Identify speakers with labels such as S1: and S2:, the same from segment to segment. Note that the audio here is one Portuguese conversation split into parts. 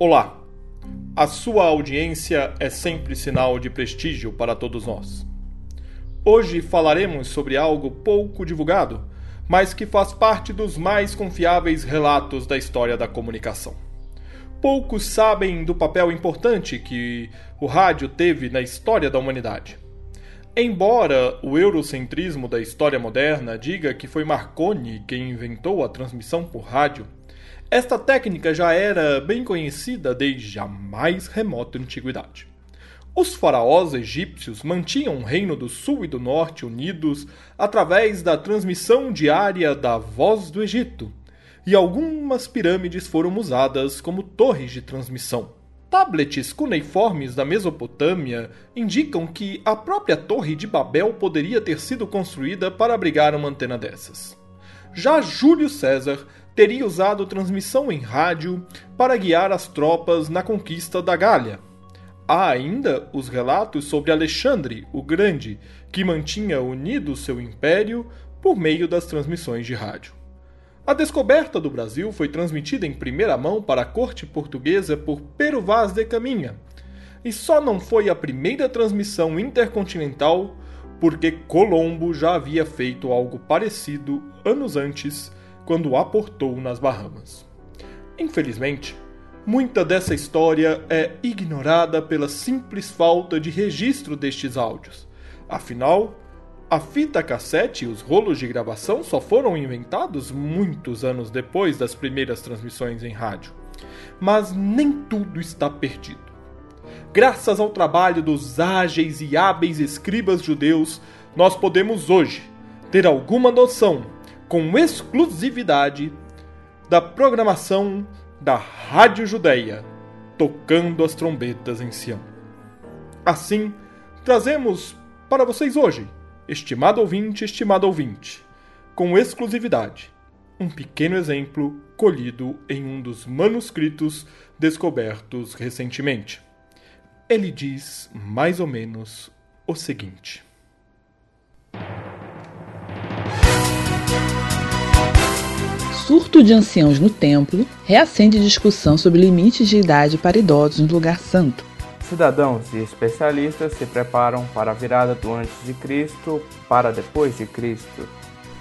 S1: Olá! A sua audiência é sempre sinal de prestígio para todos nós. Hoje falaremos sobre algo pouco divulgado, mas que faz parte dos mais confiáveis relatos da história da comunicação. Poucos sabem do papel importante que o rádio teve na história da humanidade. Embora o eurocentrismo da história moderna diga que foi Marconi quem inventou a transmissão por rádio, esta técnica já era bem conhecida desde a mais remota antiguidade. Os faraós egípcios mantinham o reino do sul e do norte unidos através da transmissão diária da voz do Egito, e algumas pirâmides foram usadas como torres de transmissão. Tablets cuneiformes da Mesopotâmia indicam que a própria Torre de Babel poderia ter sido construída para abrigar uma antena dessas. Já Júlio César teria usado transmissão em rádio para guiar as tropas na conquista da Gália. Há ainda os relatos sobre Alexandre o Grande, que mantinha unido seu império por meio das transmissões de rádio. A descoberta do Brasil foi transmitida em primeira mão para a corte portuguesa por Pero Vaz de Caminha, e só não foi a primeira transmissão intercontinental porque Colombo já havia feito algo parecido anos antes quando aportou nas Bahamas. Infelizmente, muita dessa história é ignorada pela simples falta de registro destes áudios. Afinal, a fita cassete e os rolos de gravação só foram inventados muitos anos depois das primeiras transmissões em rádio. Mas nem tudo está perdido. Graças ao trabalho dos ágeis e hábeis escribas judeus, nós podemos hoje ter alguma noção com exclusividade da programação da Rádio Judéia, tocando as trombetas em Sião. Assim, trazemos para vocês hoje, estimado ouvinte, estimado ouvinte, com exclusividade, um pequeno exemplo colhido em um dos manuscritos descobertos recentemente. Ele diz mais ou menos o seguinte.
S2: surto de anciãos no templo reacende discussão sobre limites de idade para idosos no lugar santo.
S3: Cidadãos e especialistas se preparam para a virada do antes de Cristo para depois de Cristo.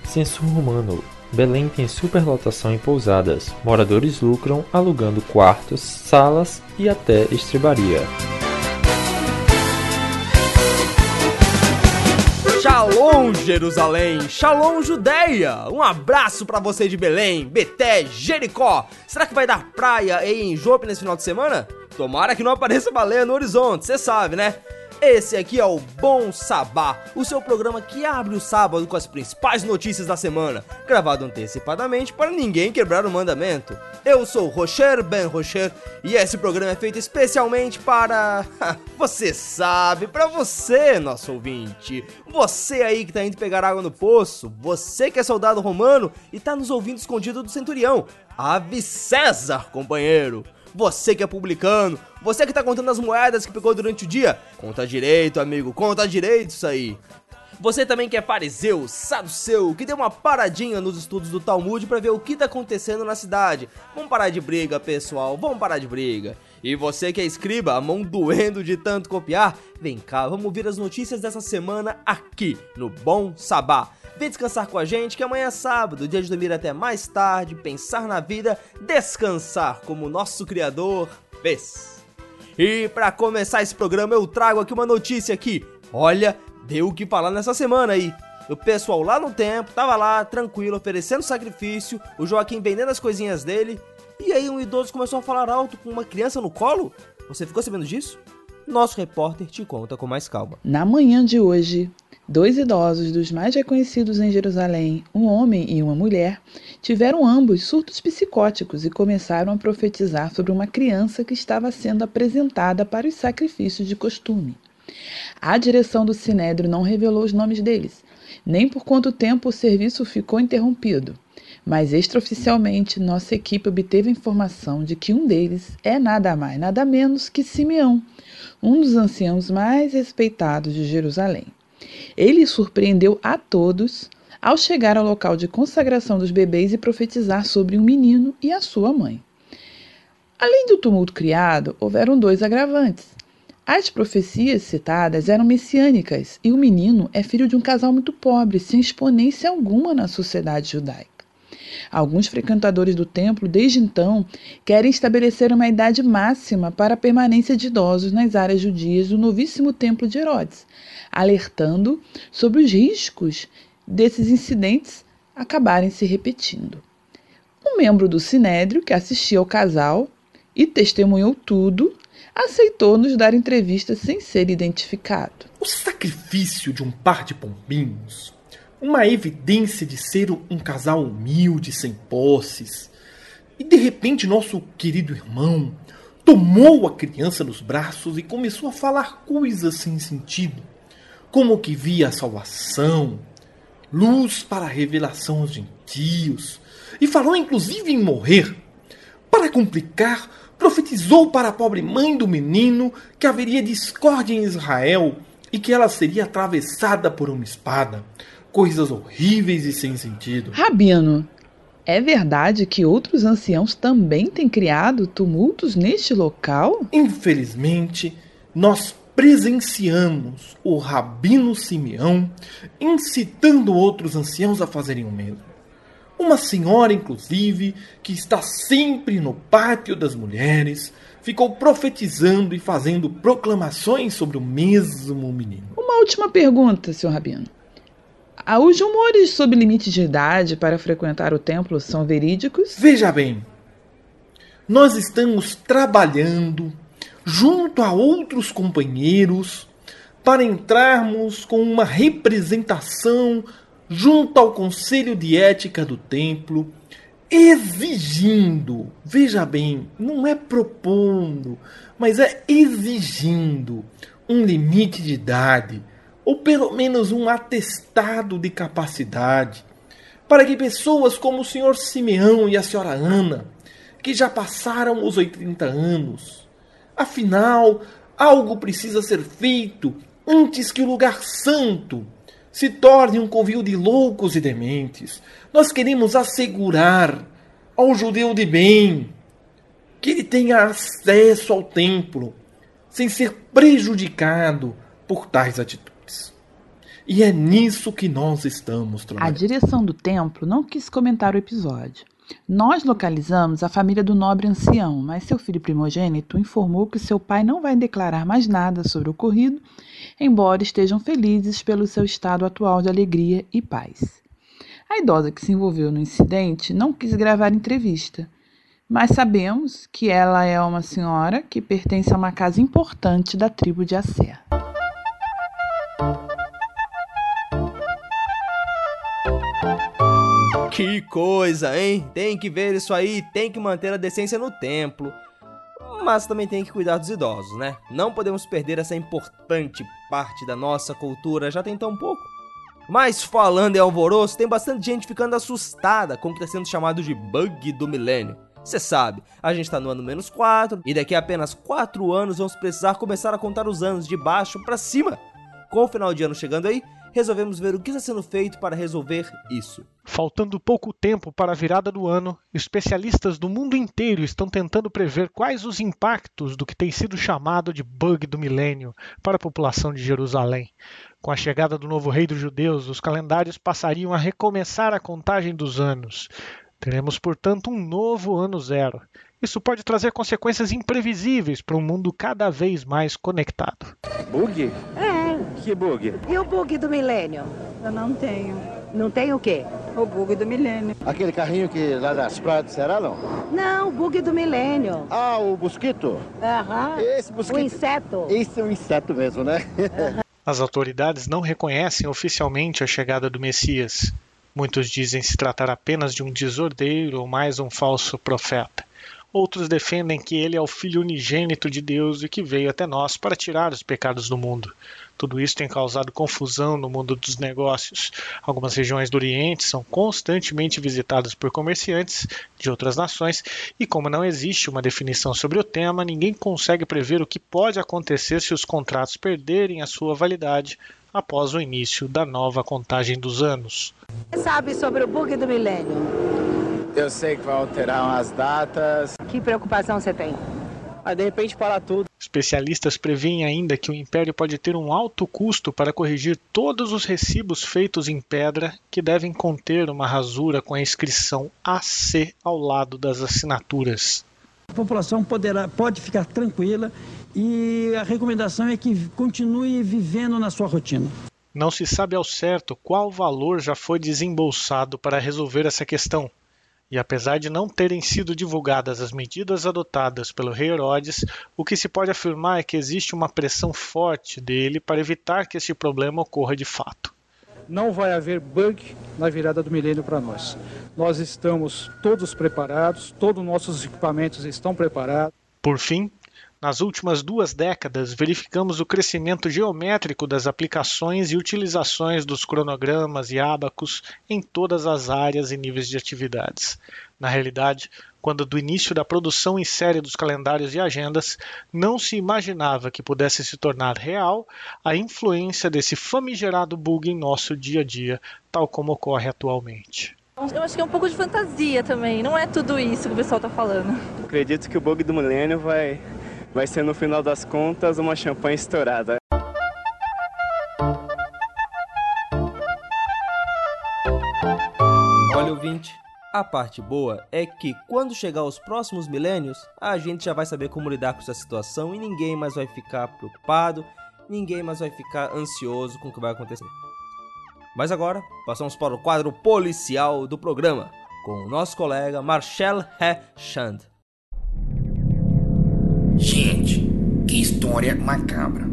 S4: Censo romano. Belém tem superlotação em pousadas. Moradores lucram alugando quartos, salas e até estribaria.
S5: Shalom Jerusalém, Shalom Judeia. Um abraço para você de Belém, Beté, Jericó. Será que vai dar praia em Jope nesse final de semana? Tomara que não apareça baleia no horizonte, você sabe, né? Esse aqui é o Bom Sabá, o seu programa que abre o sábado com as principais notícias da semana, gravado antecipadamente para ninguém quebrar o mandamento. Eu sou Rocher Ben Rocher e esse programa é feito especialmente para. você sabe, para você, nosso ouvinte. Você aí que tá indo pegar água no poço, você que é soldado romano e tá nos ouvindo escondido do centurião. Ave César, companheiro! Você que é publicano, você que tá contando as moedas que pegou durante o dia, conta direito, amigo, conta direito isso aí. Você também que é fariseu, saduceu, que deu uma paradinha nos estudos do Talmud para ver o que tá acontecendo na cidade. Vamos parar de briga, pessoal, vamos parar de briga. E você que é escriba, a mão doendo de tanto copiar, vem cá, vamos ouvir as notícias dessa semana aqui no Bom Sabá. Vem descansar com a gente que amanhã é sábado, dia de dormir até mais tarde, pensar na vida, descansar como nosso Criador fez. E para começar esse programa eu trago aqui uma notícia aqui. Olha, deu o que falar nessa semana aí. O pessoal lá no tempo tava lá, tranquilo, oferecendo sacrifício, o Joaquim vendendo as coisinhas dele, e aí um idoso começou a falar alto com uma criança no colo? Você ficou sabendo disso? Nosso repórter te conta com mais calma.
S2: Na manhã de hoje, Dois idosos dos mais reconhecidos em Jerusalém, um homem e uma mulher, tiveram ambos surtos psicóticos e começaram a profetizar sobre uma criança que estava sendo apresentada para os sacrifícios de costume. A direção do Sinédrio não revelou os nomes deles, nem por quanto tempo o serviço ficou interrompido, mas extraoficialmente nossa equipe obteve informação de que um deles é nada mais, nada menos que Simeão, um dos anciãos mais respeitados de Jerusalém. Ele surpreendeu a todos ao chegar ao local de consagração dos bebês e profetizar sobre um menino e a sua mãe. Além do tumulto criado, houveram dois agravantes. As profecias citadas eram messiânicas e o menino é filho de um casal muito pobre, sem exponência alguma na sociedade judaica. Alguns frequentadores do templo, desde então, querem estabelecer uma idade máxima para a permanência de idosos nas áreas judias do novíssimo templo de Herodes, alertando sobre os riscos desses incidentes acabarem se repetindo. Um membro do Sinédrio, que assistia ao casal e testemunhou tudo, aceitou nos dar entrevista sem ser identificado.
S1: O sacrifício de um par de pombinhos uma evidência de ser um casal humilde, sem posses. E de repente, nosso querido irmão tomou a criança nos braços e começou a falar coisas sem sentido, como que via a salvação, luz para a revelação aos gentios, e falou inclusive em morrer. Para complicar, profetizou para a pobre mãe do menino que haveria discórdia em Israel e que ela seria atravessada por uma espada coisas horríveis e sem sentido.
S2: Rabino, é verdade que outros anciãos também têm criado tumultos neste local?
S1: Infelizmente, nós presenciamos o Rabino Simeão incitando outros anciãos a fazerem o mesmo. Uma senhora, inclusive, que está sempre no pátio das mulheres, ficou profetizando e fazendo proclamações sobre o mesmo menino.
S2: Uma última pergunta, senhor Rabino. Os rumores sobre limite de idade para frequentar o templo são verídicos?
S1: Veja bem, nós estamos trabalhando junto a outros companheiros para entrarmos com uma representação junto ao Conselho de Ética do Templo, exigindo, veja bem, não é propondo, mas é exigindo um limite de idade ou pelo menos um atestado de capacidade, para que pessoas como o senhor Simeão e a senhora Ana, que já passaram os 80 anos, afinal, algo precisa ser feito antes que o lugar santo se torne um covil de loucos e dementes. Nós queremos assegurar ao judeu de bem que ele tenha acesso ao templo sem ser prejudicado por tais atitudes. E é nisso que nós estamos
S2: trabalhando. A direção do templo não quis comentar o episódio. Nós localizamos a família do nobre ancião, mas seu filho primogênito informou que seu pai não vai declarar mais nada sobre o ocorrido, embora estejam felizes pelo seu estado atual de alegria e paz. A idosa que se envolveu no incidente não quis gravar entrevista, mas sabemos que ela é uma senhora que pertence a uma casa importante da tribo de Asser.
S5: Que coisa, hein? Tem que ver isso aí, tem que manter a decência no templo. Mas também tem que cuidar dos idosos, né? Não podemos perder essa importante parte da nossa cultura, já tem tão pouco. Mas falando em alvoroço, tem bastante gente ficando assustada com o que está sendo chamado de bug do milênio. Você sabe, a gente está no ano menos 4 e daqui a apenas 4 anos vamos precisar começar a contar os anos de baixo para cima. Com o final de ano chegando aí, resolvemos ver o que está sendo feito para resolver isso.
S6: Faltando pouco tempo para a virada do ano, especialistas do mundo inteiro estão tentando prever quais os impactos do que tem sido chamado de bug do milênio para a população de Jerusalém. Com a chegada do novo rei dos judeus, os calendários passariam a recomeçar a contagem dos anos. Teremos, portanto, um novo ano zero. Isso pode trazer consequências imprevisíveis para um mundo cada vez mais conectado.
S7: Bug?
S8: É.
S7: Que bug?
S8: E o bug do milênio?
S9: Eu não tenho.
S8: Não tem o quê?
S9: O bug do milênio.
S7: Aquele carrinho que lá das praias será não?
S8: Não, o bug do milênio.
S7: Ah, o mosquito?
S8: Aham.
S7: Esse mosquito.
S8: O inseto.
S7: Esse é um inseto mesmo, né?
S6: As autoridades não reconhecem oficialmente a chegada do Messias. Muitos dizem se tratar apenas de um desordeiro ou mais um falso profeta. Outros defendem que ele é o Filho unigênito de Deus e que veio até nós para tirar os pecados do mundo. Tudo isso tem causado confusão no mundo dos negócios. Algumas regiões do Oriente são constantemente visitadas por comerciantes de outras nações, e como não existe uma definição sobre o tema, ninguém consegue prever o que pode acontecer se os contratos perderem a sua validade após o início da nova contagem dos anos.
S8: Você sabe sobre o bug do milênio?
S10: Eu sei que vai alterar umas datas.
S8: Que preocupação você tem?
S10: Mas de repente para tudo.
S6: Especialistas preveem ainda que o império pode ter um alto custo para corrigir todos os recibos feitos em pedra que devem conter uma rasura com a inscrição AC ao lado das assinaturas.
S11: A população poderá, pode ficar tranquila e a recomendação é que continue vivendo na sua rotina.
S6: Não se sabe ao certo qual valor já foi desembolsado para resolver essa questão. E apesar de não terem sido divulgadas as medidas adotadas pelo rei Herodes, o que se pode afirmar é que existe uma pressão forte dele para evitar que este problema ocorra de fato.
S12: Não vai haver bug na virada do milênio para nós. Nós estamos todos preparados, todos os nossos equipamentos estão preparados.
S6: Por fim, nas últimas duas décadas, verificamos o crescimento geométrico das aplicações e utilizações dos cronogramas e ábacos em todas as áreas e níveis de atividades. Na realidade, quando do início da produção em série dos calendários e agendas, não se imaginava que pudesse se tornar real a influência desse famigerado bug em nosso dia a dia, tal como ocorre atualmente.
S13: Eu acho que é um pouco de fantasia também, não é tudo isso que o pessoal está falando.
S14: Acredito que o bug do milênio vai vai ser no final das contas uma champanhe estourada.
S5: Olha, ouvinte, a parte boa é que quando chegar os próximos milênios, a gente já vai saber como lidar com essa situação e ninguém mais vai ficar preocupado, ninguém mais vai ficar ansioso com o que vai acontecer. Mas agora, passamos para o quadro policial do programa, com o nosso colega Marcel Hechand.
S15: Que história macabra.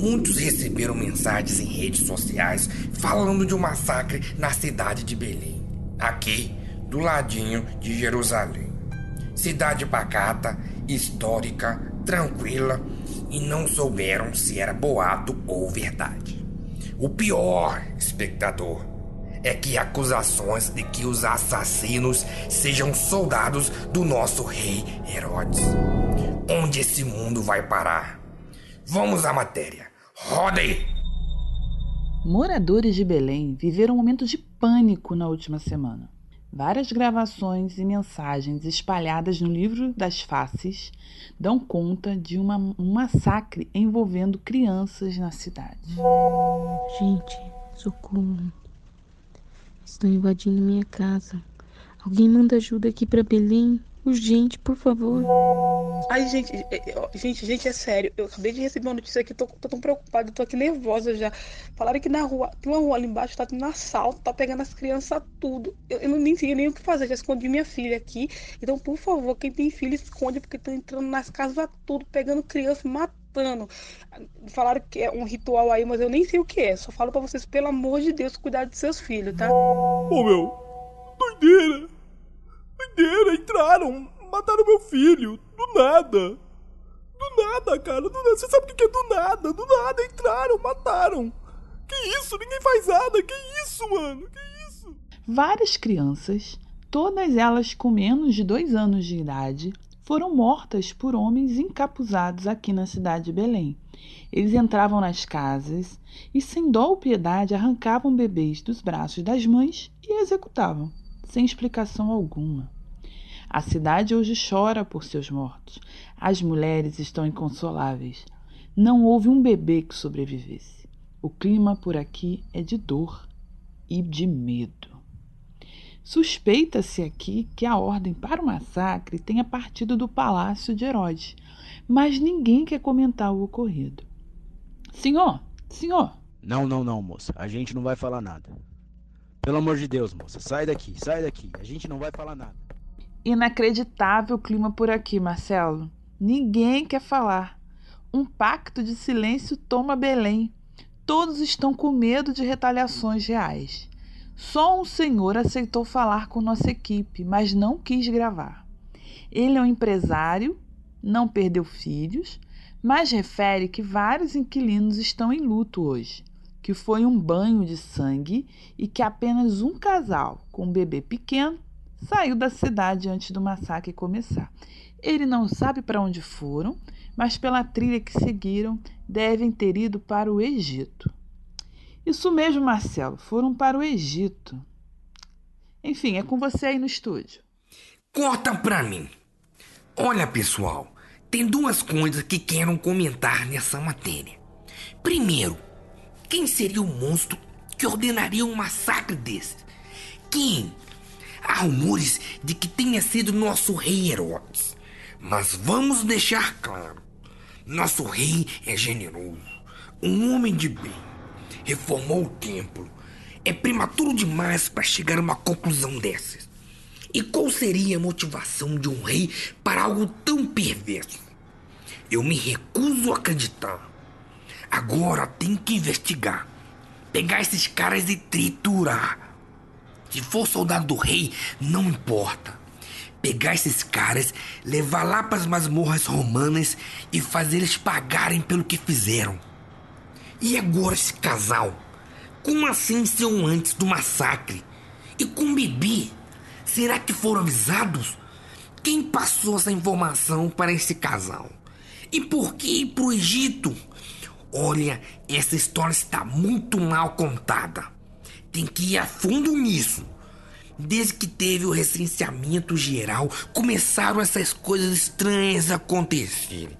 S15: Muitos receberam mensagens em redes sociais falando de um massacre na cidade de Belém, aqui do ladinho de Jerusalém. Cidade pacata, histórica, tranquila e não souberam se era boato ou verdade. O pior, espectador, é que acusações de que os assassinos sejam soldados do nosso rei Herodes. Onde esse mundo vai parar? Vamos à matéria. Roda aí!
S2: Moradores de Belém viveram um momento de pânico na última semana. Várias gravações e mensagens espalhadas no livro das faces dão conta de uma, um massacre envolvendo crianças na cidade.
S16: Gente, socorro. Estão invadindo minha casa. Alguém manda ajuda aqui para Belém. Urgente, por favor.
S17: Ai, gente, gente, gente, é sério. Eu acabei de receber uma notícia aqui, tô, tô tão preocupada, tô aqui nervosa já. Falaram que na rua, tem uma rua ali embaixo, tá tendo assalto, tá pegando as crianças tudo. Eu, eu não nem sei nem o que fazer, já escondi minha filha aqui. Então, por favor, quem tem filho, esconde, porque estão entrando nas casas tudo, pegando criança, matando. Falaram que é um ritual aí, mas eu nem sei o que é. Só falo para vocês, pelo amor de Deus, cuidar de seus filhos, tá?
S1: Ô, oh, meu, doideira. Doideira, entraram, mataram meu filho, do nada. Do nada, cara, do nada. Você sabe o que é do nada? Do nada, entraram, mataram. Que isso? Ninguém faz nada. Que isso, mano? Que isso?
S2: Várias crianças, todas elas com menos de dois anos de idade, foram mortas por homens encapuzados aqui na cidade de Belém. Eles entravam nas casas e, sem dó ou piedade, arrancavam bebês dos braços das mães e executavam sem explicação alguma. A cidade hoje chora por seus mortos. As mulheres estão inconsoláveis. Não houve um bebê que sobrevivesse. O clima por aqui é de dor e de medo. Suspeita-se aqui que a ordem para o massacre tenha partido do palácio de Herodes, mas ninguém quer comentar o ocorrido. Senhor, senhor!
S18: Não, não, não, moça. A gente não vai falar nada. Pelo amor de Deus, moça, sai daqui, sai daqui. A gente não vai falar nada.
S2: Inacreditável o clima por aqui, Marcelo. Ninguém quer falar. Um pacto de silêncio toma Belém. Todos estão com medo de retaliações reais. Só um senhor aceitou falar com nossa equipe, mas não quis gravar. Ele é um empresário, não perdeu filhos, mas refere que vários inquilinos estão em luto hoje que foi um banho de sangue e que apenas um casal com um bebê pequeno saiu da cidade antes do massacre começar. Ele não sabe para onde foram, mas pela trilha que seguiram devem ter ido para o Egito. Isso mesmo, Marcelo, foram para o Egito. Enfim, é com você aí no estúdio.
S15: Corta pra mim. Olha, pessoal, tem duas coisas que quero comentar nessa matéria. Primeiro, quem seria o monstro que ordenaria um massacre desse? Quem? Há rumores de que tenha sido nosso rei Herodes. Mas vamos deixar claro: nosso rei é generoso, um homem de bem, reformou o templo. É prematuro demais para chegar a uma conclusão dessas. E qual seria a motivação de um rei para algo tão perverso? Eu me recuso a acreditar. Agora tem que investigar. Pegar esses caras e triturar. Se for soldado do rei, não importa. Pegar esses caras, levar lá para as masmorras romanas e fazer eles pagarem pelo que fizeram. E agora esse casal? Como assim são antes do massacre? E com o bebê? Será que foram avisados? Quem passou essa informação para esse casal? E por que ir pro Egito? Olha, essa história está muito mal contada. Tem que ir a fundo nisso. Desde que teve o recenseamento geral, começaram essas coisas estranhas a acontecerem.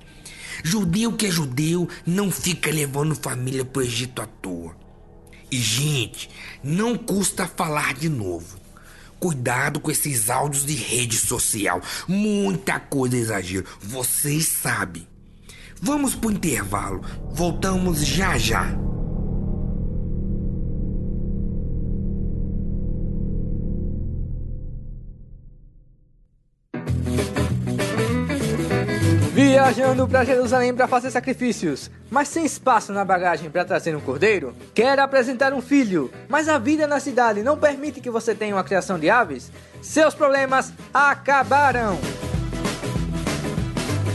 S15: Judeu que é judeu não fica levando família pro Egito à toa. E, gente, não custa falar de novo. Cuidado com esses áudios de rede social. Muita coisa exagero. Vocês sabem. Vamos pro intervalo. Voltamos já já.
S19: Viajando para Jerusalém para fazer sacrifícios, mas sem espaço na bagagem para trazer um cordeiro? Quer apresentar um filho, mas a vida na cidade não permite que você tenha uma criação de aves? Seus problemas acabaram!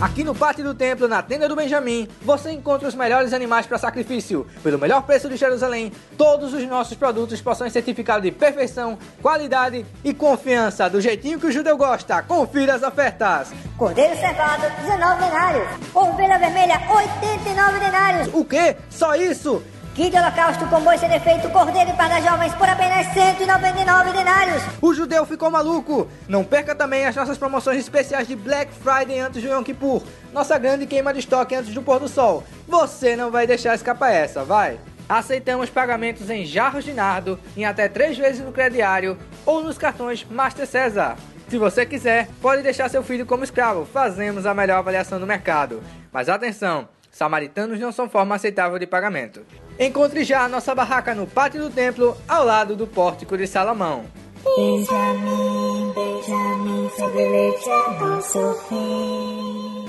S19: Aqui no pátio do templo, na tenda do Benjamim, você encontra os melhores animais para sacrifício. Pelo melhor preço de Jerusalém, todos os nossos produtos possuem certificado de perfeição, qualidade e confiança, do jeitinho que o judeu gosta. Confira as ofertas.
S20: Cordeiro cevado, 19 denários. Ovelha vermelha, 89 denários.
S19: O quê? Só isso?
S20: Kit de holocausto com boi sem defeito, cordeiro parda jovens por apenas 199 denários.
S19: O judeu ficou maluco. Não perca também as nossas promoções especiais de Black Friday antes do Yom Kippur. Nossa grande queima de estoque antes do pôr do sol. Você não vai deixar escapar essa, vai. Aceitamos pagamentos em jarros de nardo, em até três vezes no crediário ou nos cartões Master César. Se você quiser, pode deixar seu filho como escravo. Fazemos a melhor avaliação do mercado. Mas atenção, samaritanos não são forma aceitável de pagamento. Encontre já a nossa barraca no pátio do templo, ao lado do pórtico de Salomão.
S20: Benjamin, Benjamin, é nosso fim.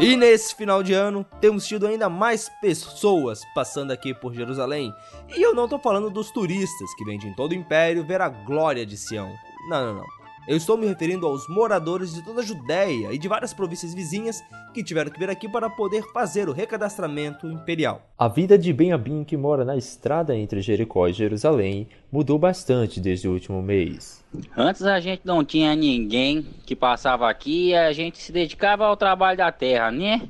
S5: E nesse final de ano, temos tido ainda mais pessoas passando aqui por Jerusalém. E eu não tô falando dos turistas que vêm de todo o império ver a glória de Sião. Não, não, não. Eu estou me referindo aos moradores de toda a Judéia e de várias províncias vizinhas que tiveram que vir aqui para poder fazer o recadastramento imperial.
S4: A vida de Ben-Abim, que mora na estrada entre Jericó e Jerusalém, mudou bastante desde o último mês.
S21: Antes a gente não tinha ninguém que passava aqui e a gente se dedicava ao trabalho da terra, né?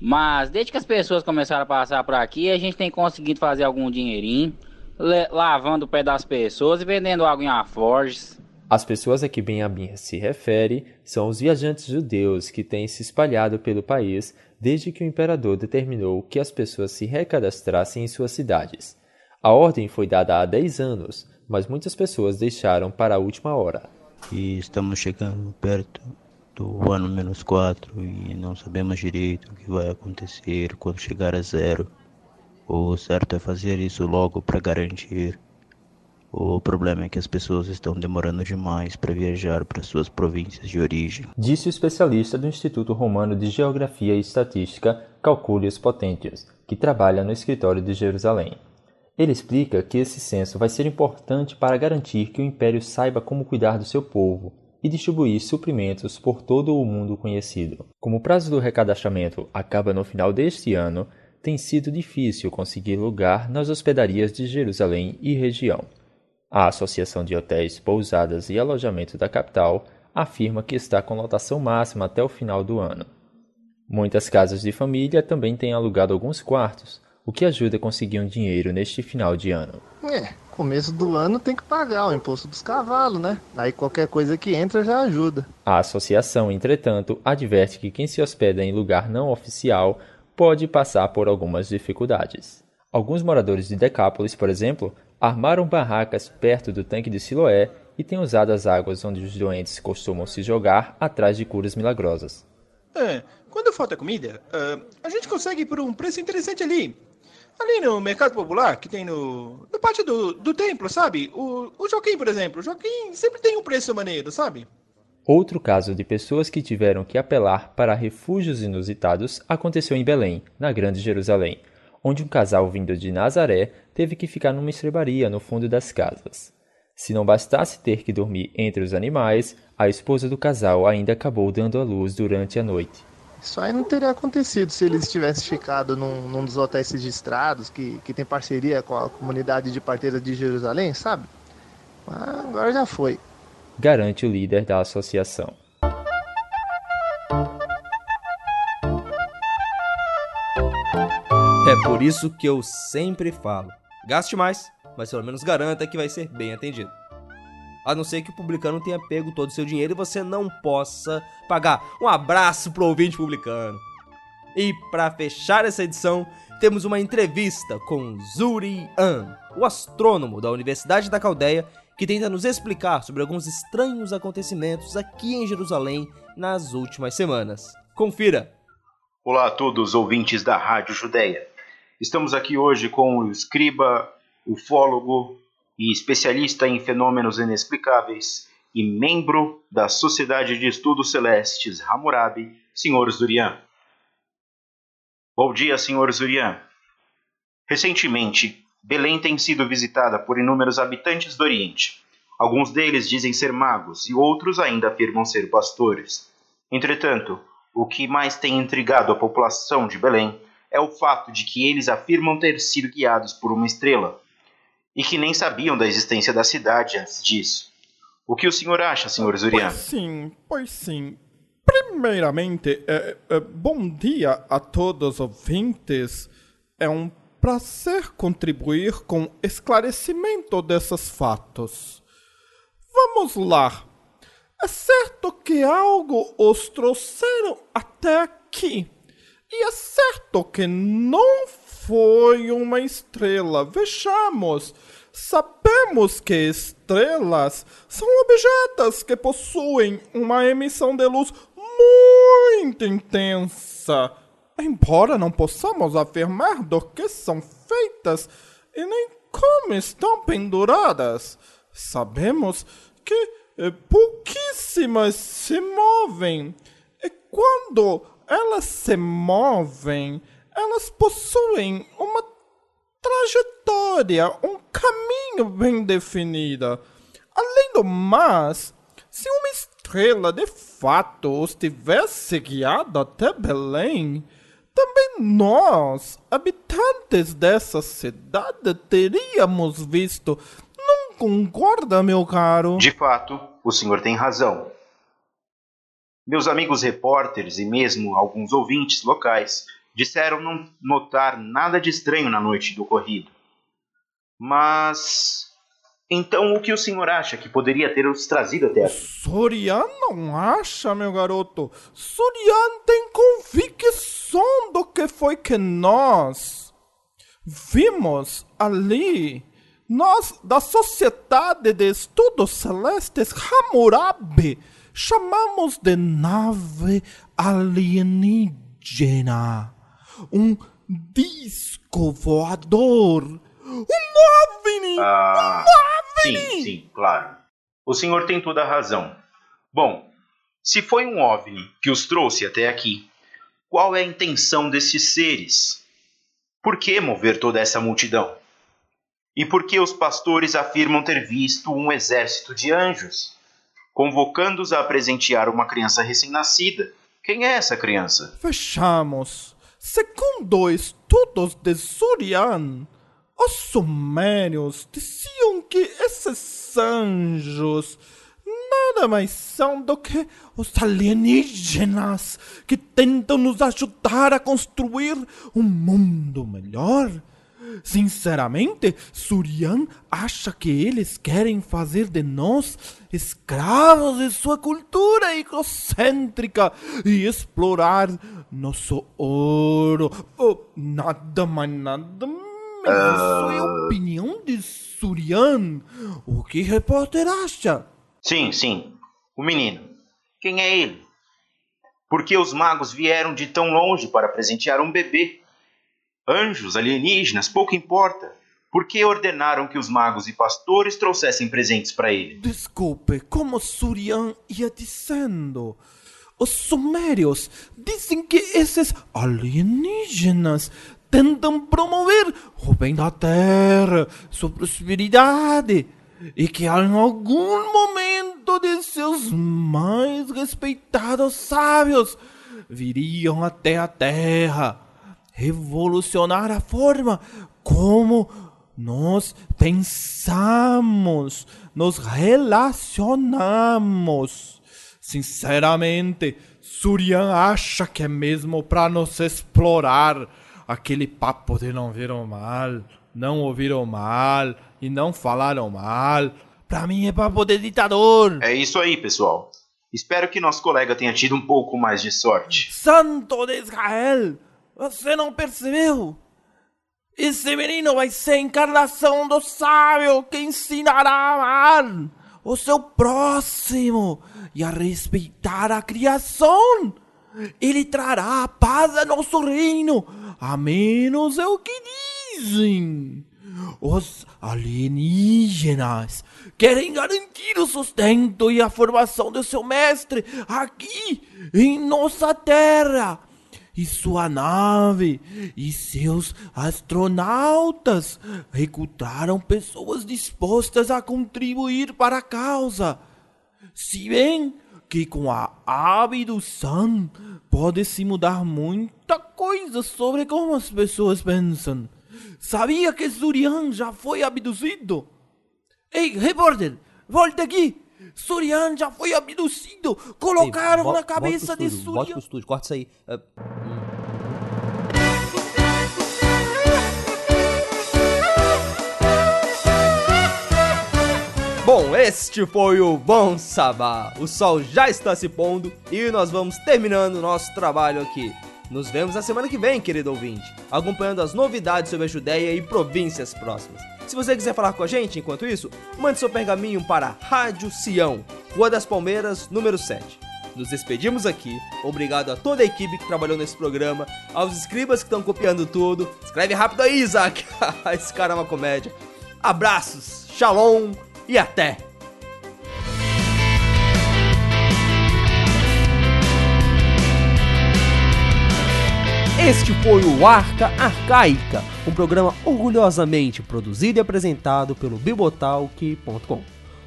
S21: Mas desde que as pessoas começaram a passar por aqui, a gente tem conseguido fazer algum dinheirinho, lavando o pé das pessoas e vendendo água em alforjes.
S4: As pessoas a que Ben-Abim se refere são os viajantes judeus que têm se espalhado pelo país desde que o imperador determinou que as pessoas se recadastrassem em suas cidades. A ordem foi dada há 10 anos, mas muitas pessoas deixaram para a última hora.
S18: E estamos chegando perto do ano menos 4 e não sabemos direito o que vai acontecer quando chegar a zero. O certo é fazer isso logo para garantir o problema é que as pessoas estão demorando demais para viajar para suas províncias de origem.
S4: Disse o especialista do Instituto Romano de Geografia e Estatística Calculius Potentius, que trabalha no escritório de Jerusalém. Ele explica que esse censo vai ser importante para garantir que o império saiba como cuidar do seu povo e distribuir suprimentos por todo o mundo conhecido. Como o prazo do recadastramento acaba no final deste ano, tem sido difícil conseguir lugar nas hospedarias de Jerusalém e região. A Associação de Hotéis, Pousadas e Alojamento da capital afirma que está com lotação máxima até o final do ano. Muitas casas de família também têm alugado alguns quartos, o que ajuda a conseguir um dinheiro neste final de ano.
S22: É, começo do ano tem que pagar o imposto dos cavalos, né? Aí qualquer coisa que entra já ajuda.
S4: A associação, entretanto, adverte que quem se hospeda em lugar não oficial pode passar por algumas dificuldades. Alguns moradores de Decápolis, por exemplo, armaram barracas perto do tanque de Siloé e têm usado as águas onde os doentes costumam se jogar atrás de curas milagrosas.
S23: É, quando falta comida, uh, a gente consegue por um preço interessante ali. Ali no Mercado Popular, que tem no, no pátio do, do templo, sabe? O, o Joaquim, por exemplo. O Joaquim sempre tem um preço maneiro, sabe?
S4: Outro caso de pessoas que tiveram que apelar para refúgios inusitados aconteceu em Belém, na Grande Jerusalém, onde um casal vindo de Nazaré teve que ficar numa estrebaria no fundo das casas. Se não bastasse ter que dormir entre os animais, a esposa do casal ainda acabou dando à luz durante a noite.
S22: Isso aí não teria acontecido se eles tivessem ficado num, num dos hotéis registrados que, que tem parceria com a comunidade de parteiras de Jerusalém, sabe? Mas agora já foi.
S4: Garante o líder da associação.
S5: É por isso que eu sempre falo: gaste mais, mas pelo menos garanta que vai ser bem atendido. A não ser que o publicano tenha pego todo o seu dinheiro e você não possa pagar. Um abraço pro ouvinte publicano. E para fechar essa edição, temos uma entrevista com Zuri An, o astrônomo da Universidade da Caldeia, que tenta nos explicar sobre alguns estranhos acontecimentos aqui em Jerusalém nas últimas semanas. Confira!
S24: Olá a todos, ouvintes da Rádio Judéia. Estamos aqui hoje com o escriba, ufólogo e especialista em fenômenos inexplicáveis e membro da Sociedade de Estudos Celestes Hammurabi, Sr. Zurian. Bom dia, Sr. Zurian. Recentemente, Belém tem sido visitada por inúmeros habitantes do Oriente. Alguns deles dizem ser magos e outros ainda afirmam ser pastores. Entretanto, o que mais tem intrigado a população de Belém é o fato de que eles afirmam ter sido guiados por uma estrela e que nem sabiam da existência da cidade antes disso. O que o senhor acha, senhor Zurian?
S1: Pois sim, pois sim. Primeiramente, é, é, bom dia a todos os ouvintes. É um prazer contribuir com esclarecimento desses fatos. Vamos lá. É certo que algo os trouxeram até aqui. E é certo que não foi uma estrela. Vejamos. Sabemos que estrelas são objetos que possuem uma emissão de luz muito intensa, embora não possamos afirmar do que são feitas e nem como estão penduradas. Sabemos que eh, pouquíssimas se movem, e quando elas se movem, elas possuem uma trajetória, um caminho bem definido. Além do mais, se uma estrela de fato os tivesse guiado até Belém, também nós, habitantes dessa cidade, teríamos visto. Não concorda, meu caro?
S24: De fato, o senhor tem razão. Meus amigos repórteres e mesmo alguns ouvintes locais disseram não notar nada de estranho na noite do ocorrido. Mas. Então o que o senhor acha que poderia ter os trazido até aqui?
S1: Sorian não acha, meu garoto. Sorian tem convicção do que foi que nós vimos ali. Nós, da Sociedade de Estudos Celestes Hammurabi, chamamos de nave alienígena um disco voador. Um OVNI!
S24: Ah,
S1: um OVNI!
S24: Sim, sim, claro. O senhor tem toda a razão. Bom, se foi um OVNI que os trouxe até aqui, qual é a intenção desses seres? Por que mover toda essa multidão? E por que os pastores afirmam ter visto um exército de anjos, convocando-os a presentear uma criança recém-nascida? Quem é essa criança?
S1: Fechamos. Segundo estudos de Surian, os sumérios diziam que esses anjos nada mais são do que os alienígenas que tentam nos ajudar a construir um mundo melhor. Sinceramente, Surian acha que eles querem fazer de nós escravos de sua cultura egocêntrica e explorar nosso ouro. Oh, nada mais, nada menos. Isso é a opinião de Surian. O que repórter acha?
S24: Sim, sim. O menino. Quem é ele? Por que os magos vieram de tão longe para presentear um bebê? Anjos, alienígenas, pouco importa. Por que ordenaram que os magos e pastores trouxessem presentes para ele?
S1: Desculpe, como Surian ia dizendo. Os sumérios dizem que esses alienígenas tentam promover o bem da terra, sua prosperidade, e que em algum momento de seus mais respeitados sábios viriam até a terra revolucionar a forma como nós pensamos, nos relacionamos. Sinceramente, Surian acha que é mesmo para nos explorar aquele papo de não ver o mal, não ouvir o mal e não falar o mal. Pra mim é papo de ditador.
S24: É isso aí, pessoal. Espero que nosso colega tenha tido um pouco mais de sorte.
S1: Santo de Israel! Você não percebeu? Esse menino vai ser a encarnação do sábio que ensinará a amar o seu próximo e a respeitar a criação. Ele trará a paz a nosso reino, a menos é o que dizem. Os alienígenas querem garantir o sustento e a formação do seu mestre aqui em nossa terra e sua nave e seus astronautas recrutaram pessoas dispostas a contribuir para a causa. Se bem que com a abdução pode-se mudar muita coisa sobre como as pessoas pensam. Sabia que Zurian já foi abduzido? Ei, repórter, volte aqui! Surian já foi abduzido! Colocaram
S5: Ei,
S1: na cabeça de Surian.
S5: pro estúdio, corta isso aí. Ah, Bom, este foi o Bom Sabá. O sol já está se pondo e nós vamos terminando o nosso trabalho aqui. Nos vemos na semana que vem, querido ouvinte, acompanhando as novidades sobre a Judéia e províncias próximas. Se você quiser falar com a gente enquanto isso, mande seu pergaminho para Rádio Sião, Rua das Palmeiras, número 7. Nos despedimos aqui. Obrigado a toda a equipe que trabalhou nesse programa, aos escribas que estão copiando tudo. Escreve rápido aí, Isaac. Esse cara é uma comédia. Abraços, shalom e até! Este foi o Arca Arcaica, um programa orgulhosamente produzido e apresentado pelo Bibotalk.com.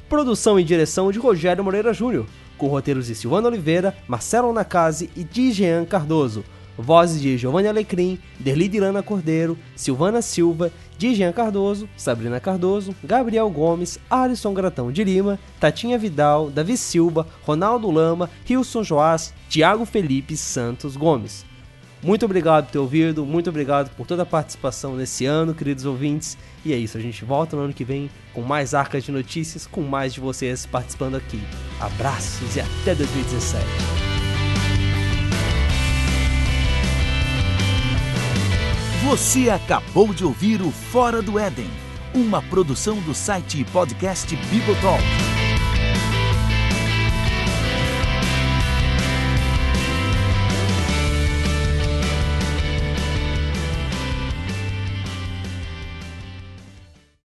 S5: Produção e direção de Rogério Moreira Júnior, com roteiros de Silvana Oliveira, Marcelo Nakase e Dijean Cardoso. Vozes de Giovanni Alecrim, Derlide Lana Cordeiro, Silvana Silva, Dijean Cardoso, Sabrina Cardoso, Gabriel Gomes, Alisson Gratão de Lima, Tatinha Vidal, Davi Silva, Ronaldo Lama, Rilson Joás, Tiago Felipe Santos Gomes. Muito obrigado por ter ouvido, muito obrigado por toda a participação nesse ano, queridos ouvintes. E é isso, a gente volta no ano que vem com mais arcas de notícias, com mais de vocês participando aqui. Abraços e até 2017.
S25: Você acabou de ouvir o Fora do Éden, uma produção do site e podcast Bibotalk.